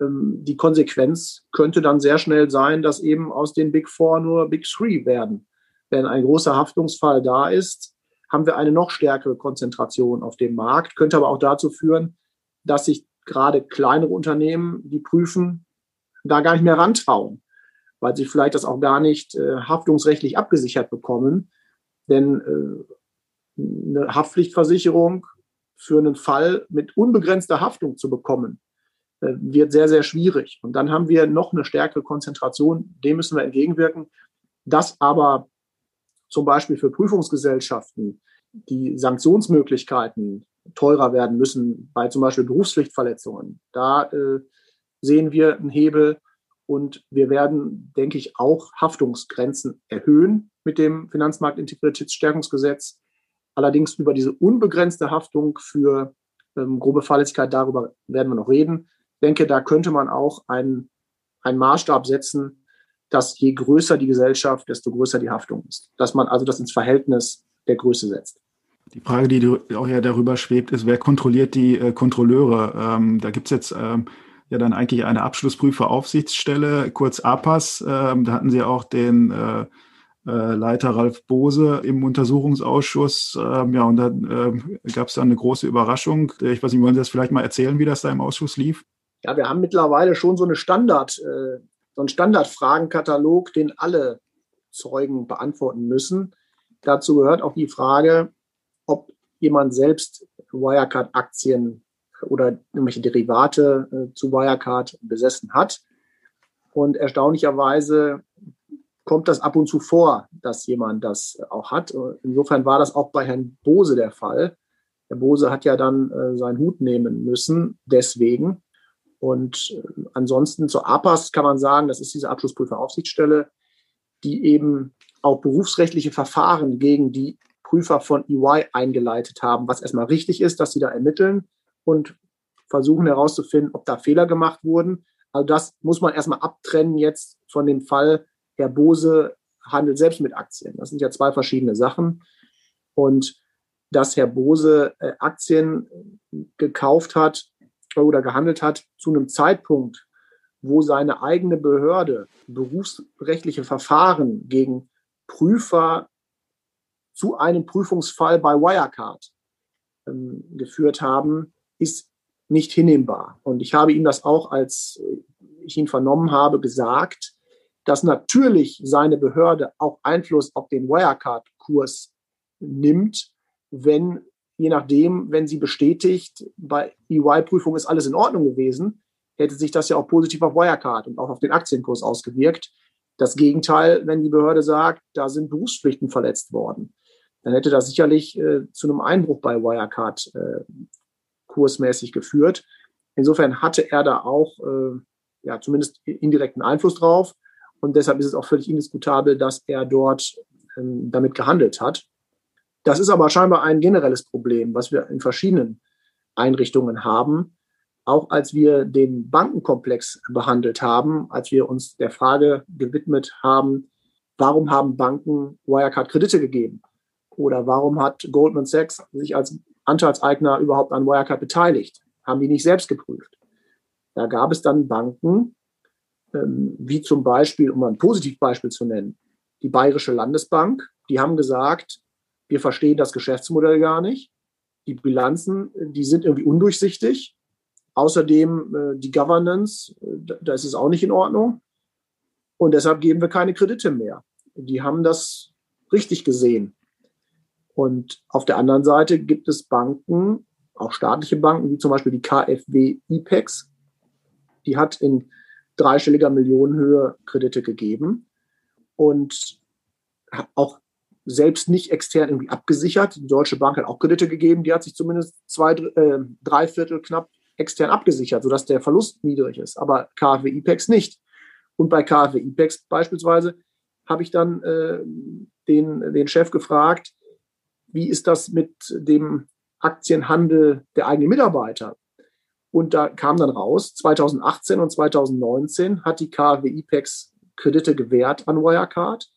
Ähm, die Konsequenz könnte dann sehr schnell sein, dass eben aus den Big Four nur Big Three werden wenn ein großer Haftungsfall da ist, haben wir eine noch stärkere Konzentration auf dem Markt, könnte aber auch dazu führen, dass sich gerade kleinere Unternehmen, die prüfen, da gar nicht mehr rantrauen, weil sie vielleicht das auch gar nicht äh, haftungsrechtlich abgesichert bekommen. Denn äh, eine Haftpflichtversicherung für einen Fall mit unbegrenzter Haftung zu bekommen, äh, wird sehr, sehr schwierig. Und dann haben wir noch eine stärkere Konzentration, dem müssen wir entgegenwirken. Dass aber zum Beispiel für Prüfungsgesellschaften die Sanktionsmöglichkeiten teurer werden müssen bei zum Beispiel Berufspflichtverletzungen. Da äh, sehen wir einen Hebel und wir werden, denke ich, auch Haftungsgrenzen erhöhen mit dem Finanzmarktintegritätsstärkungsgesetz. Allerdings über diese unbegrenzte Haftung für ähm, grobe Fahrlässigkeit, darüber werden wir noch reden. Ich denke, da könnte man auch einen, einen Maßstab setzen, dass je größer die Gesellschaft, desto größer die Haftung ist. Dass man also das ins Verhältnis der Größe setzt. Die Frage, die auch ja darüber schwebt, ist, wer kontrolliert die äh, Kontrolleure? Ähm, da gibt's jetzt ähm, ja dann eigentlich eine Abschlussprüferaufsichtsstelle, kurz APAS. Ähm, da hatten Sie auch den äh, äh, Leiter Ralf Bose im Untersuchungsausschuss. Ähm, ja, und da äh, gab es dann eine große Überraschung. Ich weiß nicht, wollen Sie das vielleicht mal erzählen, wie das da im Ausschuss lief? Ja, wir haben mittlerweile schon so eine Standard, äh, so einen Standardfragenkatalog, den alle Zeugen beantworten müssen. Dazu gehört auch die Frage, ob jemand selbst Wirecard-Aktien oder irgendwelche Derivate äh, zu Wirecard besessen hat. Und erstaunlicherweise kommt das ab und zu vor, dass jemand das auch hat. Insofern war das auch bei Herrn Bose der Fall. Herr Bose hat ja dann äh, seinen Hut nehmen müssen, deswegen. Und äh, ansonsten zur APAS kann man sagen, das ist diese Abschlussprüferaufsichtsstelle, die eben auch berufsrechtliche Verfahren gegen die Prüfer von EY eingeleitet haben, was erstmal richtig ist, dass sie da ermitteln und versuchen herauszufinden, ob da Fehler gemacht wurden. Also das muss man erstmal abtrennen jetzt von dem Fall, Herr Bose handelt selbst mit Aktien. Das sind ja zwei verschiedene Sachen. Und dass Herr Bose äh, Aktien gekauft hat oder gehandelt hat zu einem Zeitpunkt, wo seine eigene Behörde berufsrechtliche Verfahren gegen Prüfer zu einem Prüfungsfall bei Wirecard ähm, geführt haben, ist nicht hinnehmbar. Und ich habe ihm das auch, als ich ihn vernommen habe, gesagt, dass natürlich seine Behörde auch Einfluss auf den Wirecard-Kurs nimmt, wenn, je nachdem, wenn sie bestätigt, bei EY-Prüfung ist alles in Ordnung gewesen, hätte sich das ja auch positiv auf Wirecard und auch auf den Aktienkurs ausgewirkt. Das Gegenteil, wenn die Behörde sagt, da sind Berufspflichten verletzt worden dann hätte das sicherlich äh, zu einem Einbruch bei Wirecard äh, kursmäßig geführt. Insofern hatte er da auch äh, ja, zumindest indirekten Einfluss drauf. Und deshalb ist es auch völlig indiskutabel, dass er dort ähm, damit gehandelt hat. Das ist aber scheinbar ein generelles Problem, was wir in verschiedenen Einrichtungen haben. Auch als wir den Bankenkomplex behandelt haben, als wir uns der Frage gewidmet haben, warum haben Banken Wirecard Kredite gegeben? Oder warum hat Goldman Sachs sich als Anteilseigner überhaupt an Wirecard beteiligt? Haben die nicht selbst geprüft? Da gab es dann Banken, ähm, wie zum Beispiel, um ein Positivbeispiel zu nennen, die Bayerische Landesbank, die haben gesagt, wir verstehen das Geschäftsmodell gar nicht. Die Bilanzen, die sind irgendwie undurchsichtig. Außerdem äh, die Governance, äh, da ist es auch nicht in Ordnung. Und deshalb geben wir keine Kredite mehr. Die haben das richtig gesehen. Und auf der anderen Seite gibt es Banken, auch staatliche Banken, wie zum Beispiel die KfW IPEX. Die hat in dreistelliger Millionenhöhe Kredite gegeben und auch selbst nicht extern irgendwie abgesichert. Die Deutsche Bank hat auch Kredite gegeben, die hat sich zumindest zwei, äh, drei Viertel knapp extern abgesichert, sodass der Verlust niedrig ist. Aber KfW IPEX nicht. Und bei KfW IPEX beispielsweise habe ich dann äh, den, den Chef gefragt, wie ist das mit dem Aktienhandel der eigenen Mitarbeiter? Und da kam dann raus, 2018 und 2019 hat die KfW IPEX Kredite gewährt an Wirecard.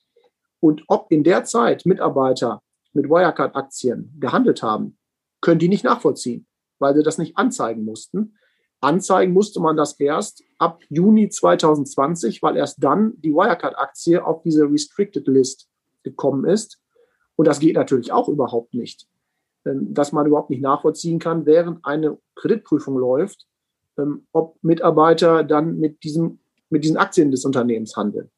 Und ob in der Zeit Mitarbeiter mit Wirecard-Aktien gehandelt haben, können die nicht nachvollziehen, weil sie das nicht anzeigen mussten. Anzeigen musste man das erst ab Juni 2020, weil erst dann die Wirecard-Aktie auf diese Restricted List gekommen ist. Und das geht natürlich auch überhaupt nicht, ähm, dass man überhaupt nicht nachvollziehen kann, während eine Kreditprüfung läuft, ähm, ob Mitarbeiter dann mit, diesem, mit diesen Aktien des Unternehmens handeln.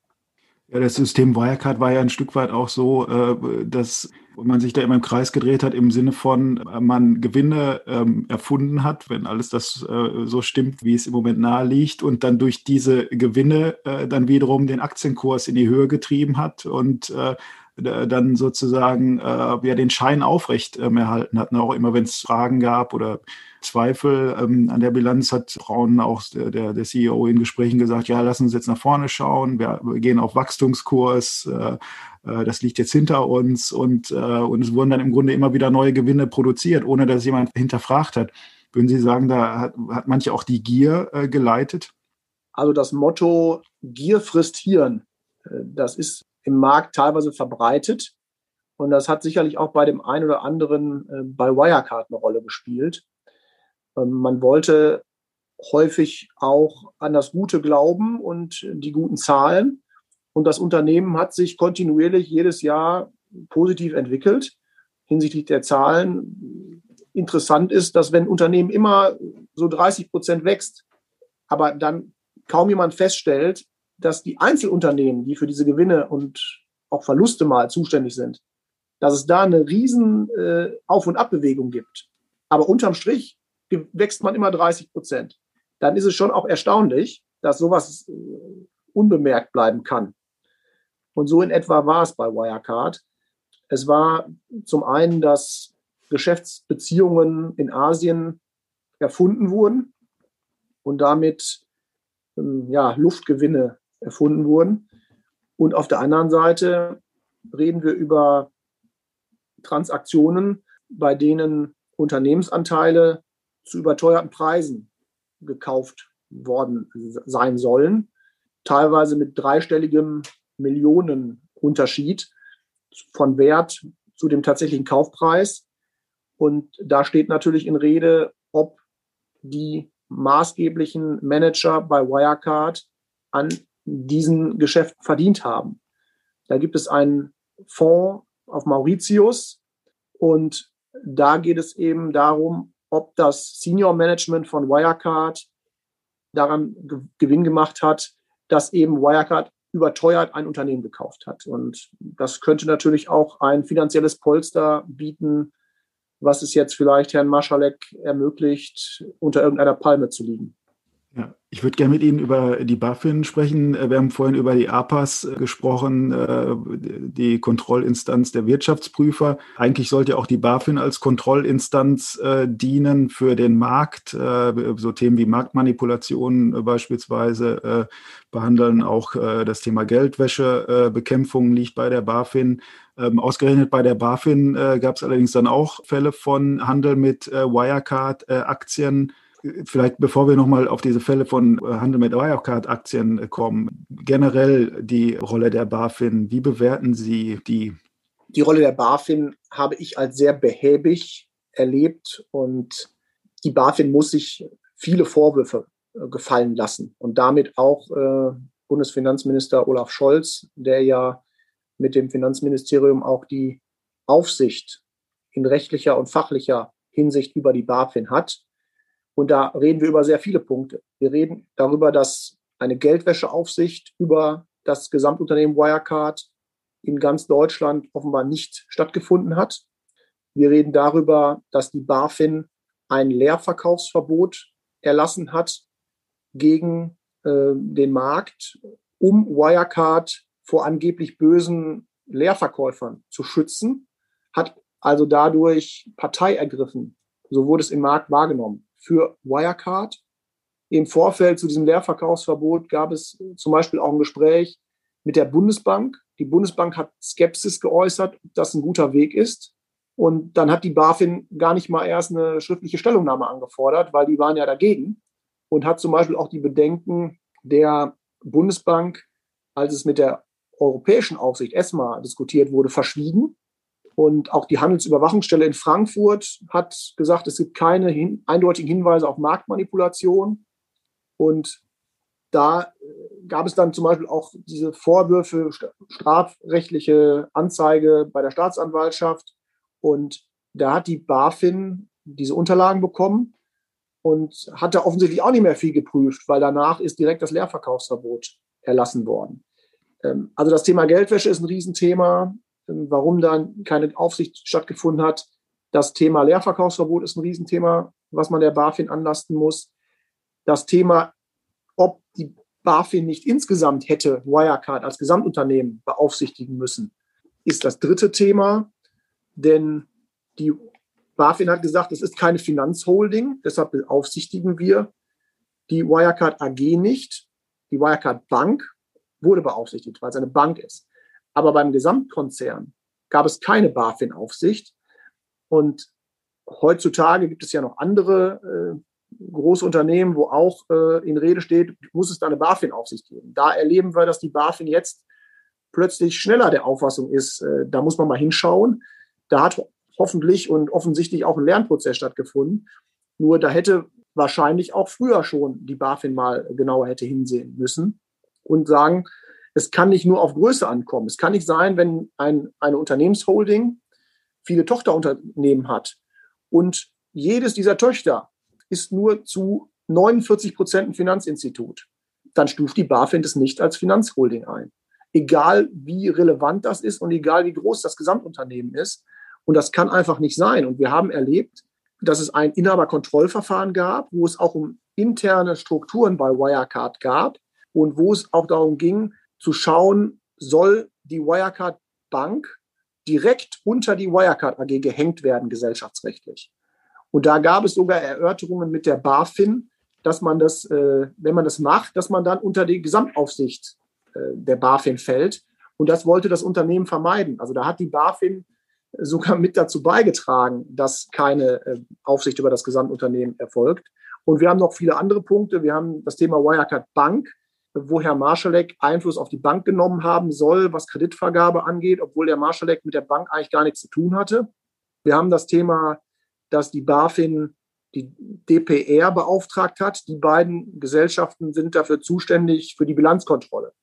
Ja, das System Wirecard war ja ein Stück weit auch so, äh, dass man sich da immer im Kreis gedreht hat im Sinne von, äh, man Gewinne ähm, erfunden hat, wenn alles das äh, so stimmt, wie es im Moment nahe liegt, und dann durch diese Gewinne dann wiederum den Aktienkurs in die Höhe getrieben hat und dann sozusagen äh, ja den Schein aufrecht ähm, erhalten hat. Auch immer, wenn es Fragen gab oder Zweifel ähm, an der Bilanz, hat Braun auch der, der CEO in Gesprächen gesagt, ja, lassen uns jetzt nach vorne schauen, wir, wir gehen auf Wachstumskurs, äh, äh, das liegt jetzt hinter uns und, äh, und es wurden dann im Grunde immer wieder neue Gewinne produziert, ohne dass jemand hinterfragt hat. Würden Sie sagen, da hat, hat manche auch die Gier äh, geleitet? Also das Motto Gier frisst Hirn, äh, das ist im Markt teilweise verbreitet. Und das hat sicherlich auch bei dem einen oder anderen äh, bei Wirecard eine Rolle gespielt. Ähm, man wollte häufig auch an das Gute glauben und die guten Zahlen. Und das Unternehmen hat sich kontinuierlich jedes Jahr positiv entwickelt hinsichtlich der Zahlen. Interessant ist, dass wenn ein Unternehmen immer so 30 Prozent wächst, aber dann kaum jemand feststellt, dass die Einzelunternehmen, die für diese Gewinne und auch Verluste mal zuständig sind, dass es da eine riesen äh, Auf- und Abbewegung gibt. Aber unterm Strich wächst man immer 30 Prozent. Dann ist es schon auch erstaunlich, dass sowas äh, unbemerkt bleiben kann. Und so in etwa war es bei Wirecard. Es war zum einen, dass Geschäftsbeziehungen in Asien erfunden wurden und damit ähm, ja, Luftgewinne erfunden wurden. Und auf der anderen Seite reden wir über Transaktionen, bei denen Unternehmensanteile zu überteuerten Preisen gekauft worden sein sollen, teilweise mit dreistelligem Millionenunterschied von Wert zu dem tatsächlichen Kaufpreis. Und da steht natürlich in Rede, ob die maßgeblichen Manager bei Wirecard an diesen Geschäften verdient haben. Da gibt es einen Fonds auf Mauritius und da geht es eben darum, ob das Senior Management von Wirecard daran Gewinn gemacht hat, dass eben Wirecard überteuert ein Unternehmen gekauft hat. Und das könnte natürlich auch ein finanzielles Polster bieten, was es jetzt vielleicht Herrn Maschalek ermöglicht, unter irgendeiner Palme zu liegen. Ja, ich würde gerne mit Ihnen über die BaFin sprechen. Äh, wir haben vorhin über die APAS äh, gesprochen, äh, die Kontrollinstanz der Wirtschaftsprüfer. Eigentlich sollte auch die BaFin als Kontrollinstanz dienen für den Markt. So Themen wie Marktmanipulationen beispielsweise behandeln. Auch das Thema Geldwäschebekämpfung liegt bei der BaFin. Ähm, ausgerechnet bei der BaFin gab es allerdings dann auch Fälle von Handel mit Wirecard-Aktien vielleicht bevor wir nochmal auf diese Fälle von äh, Handel mit Wirecard-Aktien äh, kommen, generell die Rolle der BaFin, wie bewerten Sie die? Die Rolle der BaFin habe ich als sehr behäbig erlebt und die BaFin muss sich viele Vorwürfe äh, gefallen lassen und damit auch äh, Bundesfinanzminister Olaf Scholz, der ja mit dem Finanzministerium auch die Aufsicht in rechtlicher und fachlicher Hinsicht über die BaFin hat. Und da reden wir über sehr viele Punkte. Wir reden darüber, dass eine Geldwäscheaufsicht über das Gesamtunternehmen Wirecard in ganz Deutschland offenbar nicht stattgefunden hat. Wir reden darüber, dass die BaFin ein Leerverkaufsverbot erlassen hat gegen äh, den Markt, um Wirecard vor angeblich bösen Leerverkäufern zu schützen, hat also dadurch Partei ergriffen. So wurde es im Markt wahrgenommen für Wirecard. Im Vorfeld zu diesem Leerverkaufsverbot gab es zum Beispiel auch ein Gespräch mit der Bundesbank. Die Bundesbank hat Skepsis geäußert, ob das ein guter Weg ist. Und dann hat die BaFin gar nicht mal erst eine schriftliche Stellungnahme angefordert, weil die waren ja dagegen und hat zum Beispiel auch die Bedenken der Bundesbank, als es mit der europäischen Aufsicht ESMA diskutiert wurde, verschwiegen. Und auch die Handelsüberwachungsstelle in Frankfurt hat gesagt, es gibt keine hin, eindeutigen Hinweise auf Marktmanipulation. Und da äh, gab es dann zum Beispiel auch diese Vorwürfe, strafrechtliche Anzeige bei der Staatsanwaltschaft. Und da hat die BaFin diese Unterlagen bekommen und hat da offensichtlich auch nicht mehr viel geprüft, weil danach ist direkt das Leerverkaufsverbot erlassen worden. Ähm, also das Thema Geldwäsche ist ein Riesenthema. Ähm, warum dann keine Aufsicht stattgefunden hat. Das Thema Leerverkaufsverbot ist ein Riesenthema, was man der BaFin anlasten muss. Das Thema, ob die BaFin nicht insgesamt hätte Wirecard als Gesamtunternehmen beaufsichtigen müssen, ist das dritte Thema. Denn die BaFin hat gesagt, es ist keine Finanzholding, deshalb beaufsichtigen wir die Wirecard AG nicht. Die Wirecard Bank wurde beaufsichtigt, weil es eine Bank ist. Aber beim Gesamtkonzern gab es keine BaFin-Aufsicht. Und heutzutage gibt es ja noch andere äh, große Unternehmen, wo auch äh, in Rede steht, muss es da eine BaFin-Aufsicht geben. Da erleben wir, dass die BaFin jetzt plötzlich schneller der Auffassung ist, äh, da muss man mal hinschauen. Da hat hoffentlich und offensichtlich auch ein Lernprozess stattgefunden. Nur da hätte wahrscheinlich auch früher schon die BaFin mal genauer hätte hinsehen müssen und sagen, es kann nicht nur auf Größe ankommen. Es kann nicht sein, wenn ein, eine Unternehmensholding viele Tochterunternehmen hat und jedes dieser Töchter ist nur zu 49 Prozent ein Finanzinstitut, dann stuft die BaFin das nicht als Finanzholding ein. Egal wie relevant das ist und egal wie groß das Gesamtunternehmen ist. Und das kann einfach nicht sein. Und wir haben erlebt, dass es ein Inhaberkontrollverfahren gab, wo es auch um interne Strukturen bei Wirecard gab und wo es auch darum ging, zu schauen, soll die Wirecard Bank direkt unter die Wirecard AG gehängt werden, gesellschaftsrechtlich. Und da gab es sogar Erörterungen mit der BaFin, dass man das, äh, wenn man das macht, dass man dann unter die Gesamtaufsicht äh, der BaFin fällt. Und das wollte das Unternehmen vermeiden. Also da hat die BaFin sogar mit dazu beigetragen, dass keine äh, Aufsicht über das Gesamtunternehmen erfolgt. Und wir haben noch viele andere Punkte. Wir haben das Thema Wirecard Bank wo Herr Marschalek Einfluss auf die Bank genommen haben soll, was Kreditvergabe angeht, obwohl der Marschalek mit der Bank eigentlich gar nichts zu tun hatte. Wir haben das Thema, dass die BaFin die DPR beauftragt hat. Die beiden Gesellschaften sind dafür zuständig für die Bilanzkontrolle.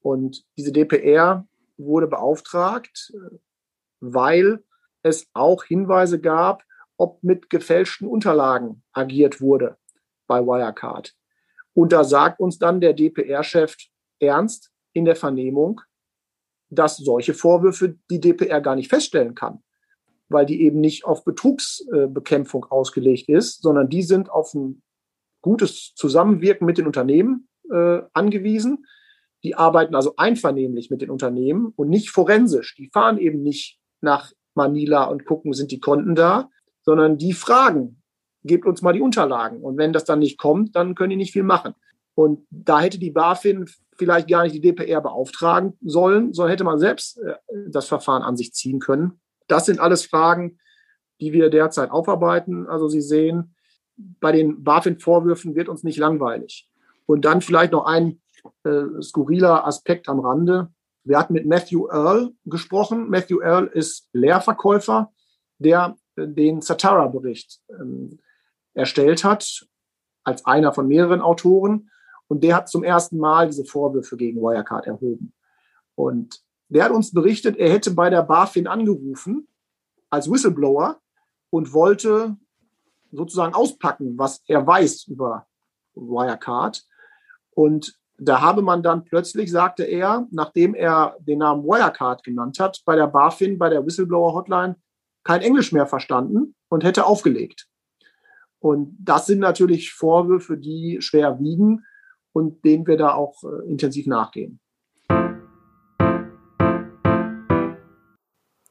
Und diese DPR wurde beauftragt, weil es auch Hinweise gab, ob mit gefälschten Unterlagen agiert wurde bei Wirecard. Und da sagt uns dann der DPR-Chef ernst in der Vernehmung, dass solche Vorwürfe die DPR gar nicht feststellen kann, weil die eben nicht auf Betrugsbekämpfung ausgelegt ist, sondern die sind auf ein gutes Zusammenwirken mit den Unternehmen äh, angewiesen. Die arbeiten also einvernehmlich mit den Unternehmen und nicht forensisch. Die fahren eben nicht nach Manila und gucken, sind die Konten da, sondern die fragen, gebt uns mal die Unterlagen. Und wenn das dann nicht kommt, dann können die nicht viel machen. Und da hätte die BaFin vielleicht gar nicht die DPR beauftragen sollen, sondern hätte man selbst äh, das Verfahren an sich ziehen können. Das sind alles Fragen, die wir derzeit aufarbeiten. Also Sie sehen, bei den BaFin-Vorwürfen wird uns nicht langweilig. Und dann vielleicht noch ein äh, skurriler Aspekt am Rande. Wir hatten mit Matthew Earl gesprochen. Matthew Earl ist Lehrverkäufer, der äh, den Satara-Bericht ähm, erstellt hat, als einer von mehreren Autoren. Und der hat zum ersten Mal diese Vorwürfe gegen Wirecard erhoben. Und der hat uns berichtet, er hätte bei der BaFin angerufen als Whistleblower und wollte sozusagen auspacken, was er weiß über Wirecard. Und da habe man dann plötzlich, sagte er, nachdem er den Namen Wirecard genannt hat, bei der BaFin, bei der Whistleblower-Hotline kein Englisch mehr verstanden und hätte aufgelegt. Und das sind natürlich Vorwürfe, die schwer wiegen und denen wir da auch äh, intensiv nachgehen.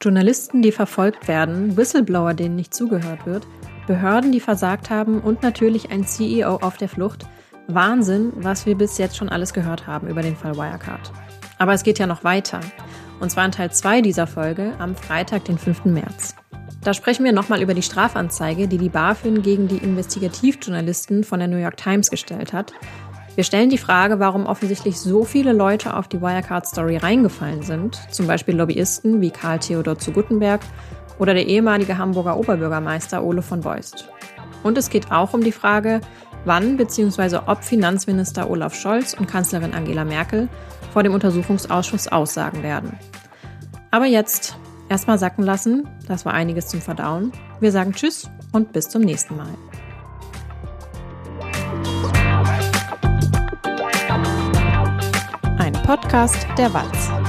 Journalisten, die verfolgt werden, Whistleblower, denen nicht zugehört wird, Behörden, die versagt haben und natürlich ein CEO auf der Flucht. Wahnsinn, was wir bis jetzt schon alles gehört haben über den Fall Wirecard. Aber es geht ja noch weiter. Und zwar in Teil 2 dieser Folge am Freitag, den 5. März. Da sprechen wir nochmal über die Strafanzeige, die die BaFin gegen die Investigativjournalisten von der New York Times gestellt hat. Wir stellen die Frage, warum offensichtlich so viele Leute auf die Wirecard-Story reingefallen sind, zum Beispiel Lobbyisten wie Karl Theodor zu Guttenberg oder der ehemalige Hamburger Oberbürgermeister Ole von Beust. Und es geht auch um die Frage, wann bzw. ob Finanzminister Olaf Scholz und Kanzlerin Angela Merkel vor dem Untersuchungsausschuss aussagen werden. Aber jetzt Erstmal sacken lassen, das war einiges zum Verdauen. Wir sagen Tschüss und bis zum nächsten Mal. Ein Podcast der Walz.